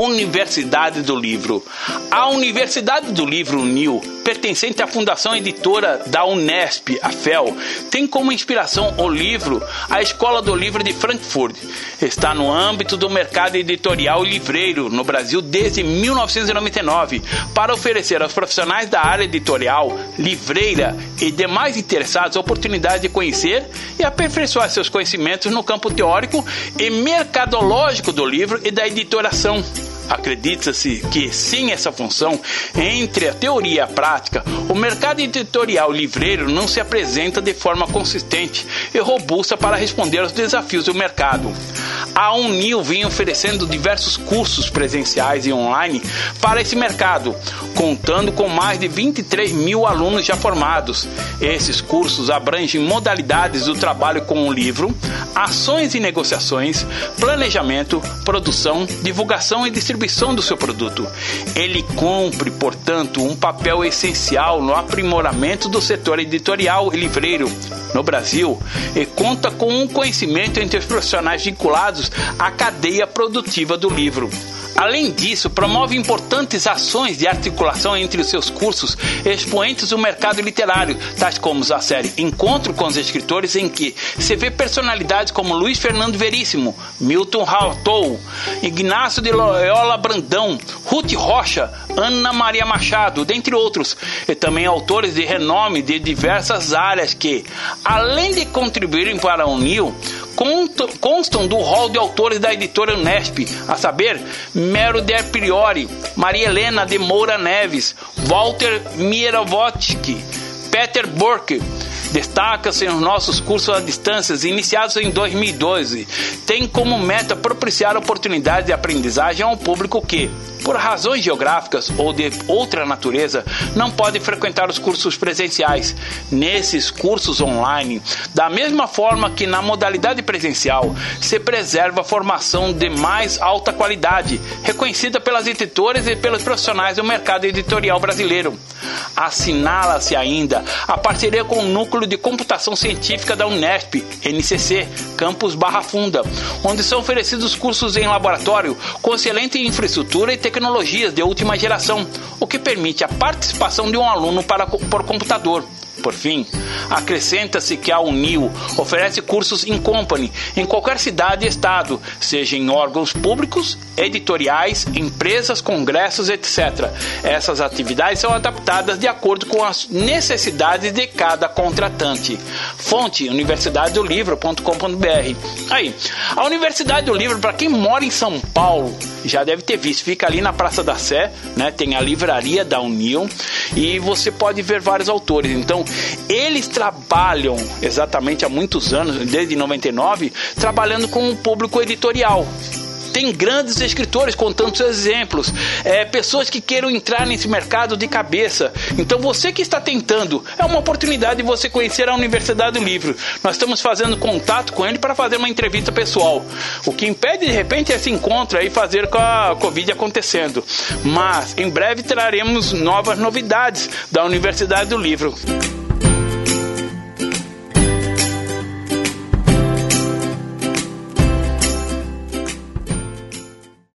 Universidade do Livro. A Universidade do Livro UNIL, pertencente à Fundação Editora da Unesp, a FEL, tem como inspiração o livro A Escola do Livro de Frankfurt. Está no âmbito do mercado editorial e livreiro no Brasil desde 1999, para oferecer aos profissionais da área editorial, livreira e demais interessados a oportunidade de conhecer e aperfeiçoar seus conhecimentos no campo teórico e mercadológico do livro e da editoração. Acredita-se que, sem essa função, entre a teoria e a prática, o mercado editorial livreiro não se apresenta de forma consistente e robusta para responder aos desafios do mercado. A Unil vem oferecendo diversos cursos presenciais e online para esse mercado, contando com mais de 23 mil alunos já formados. Esses cursos abrangem modalidades do trabalho com o livro, ações e negociações, planejamento, produção, divulgação e distribuição do seu produto. Ele cumpre, portanto, um papel essencial no aprimoramento do setor editorial e livreiro no Brasil e conta com um conhecimento entre os profissionais vinculados à cadeia produtiva do livro. Além disso, promove importantes ações de articulação entre os seus cursos expoentes do mercado literário, tais como a série Encontro com os Escritores, em que se vê personalidades como Luiz Fernando Veríssimo, Milton Hartou, Ignácio de Loyola Brandão, Ruth Rocha, Ana Maria Machado, dentre outros, e também autores de renome de diversas áreas que, além de contribuírem para a Unil, constam do rol de autores da editora Unesp, a saber, Mero de Priori, Maria Helena de Moura Neves, Walter Mierovotsky, Peter Burke, Destaca-se os nossos cursos à distância, iniciados em 2012. Tem como meta propiciar oportunidades de aprendizagem ao público que, por razões geográficas ou de outra natureza, não pode frequentar os cursos presenciais. Nesses cursos online, da mesma forma que na modalidade presencial, se preserva a formação de mais alta qualidade, reconhecida pelas editoras e pelos profissionais do mercado editorial brasileiro. Assinala-se ainda a parceria com o Núcleo de Computação Científica da Unesp, NCC, Campus Barra Funda, onde são oferecidos cursos em laboratório com excelente infraestrutura e tecnologias de última geração, o que permite a participação de um aluno para, por computador. Por fim, acrescenta-se que a Unil oferece cursos in company em qualquer cidade e estado, seja em órgãos públicos, editoriais, empresas, congressos, etc. Essas atividades são adaptadas de acordo com as necessidades de cada contratante. Fonte: universidadedolivro.com.br. Aí, a Universidade do Livro, para quem mora em São Paulo, já deve ter visto, fica ali na Praça da Sé, né? Tem a livraria da Unil e você pode ver vários autores. Então, eles trabalham exatamente há muitos anos, desde 99, trabalhando com o público editorial tem grandes escritores contando seus exemplos, é, pessoas que queiram entrar nesse mercado de cabeça. Então você que está tentando, é uma oportunidade de você conhecer a Universidade do Livro. Nós estamos fazendo contato com ele para fazer uma entrevista pessoal. O que impede de repente esse encontro aí fazer com a Covid acontecendo. Mas em breve traremos novas novidades da Universidade do Livro.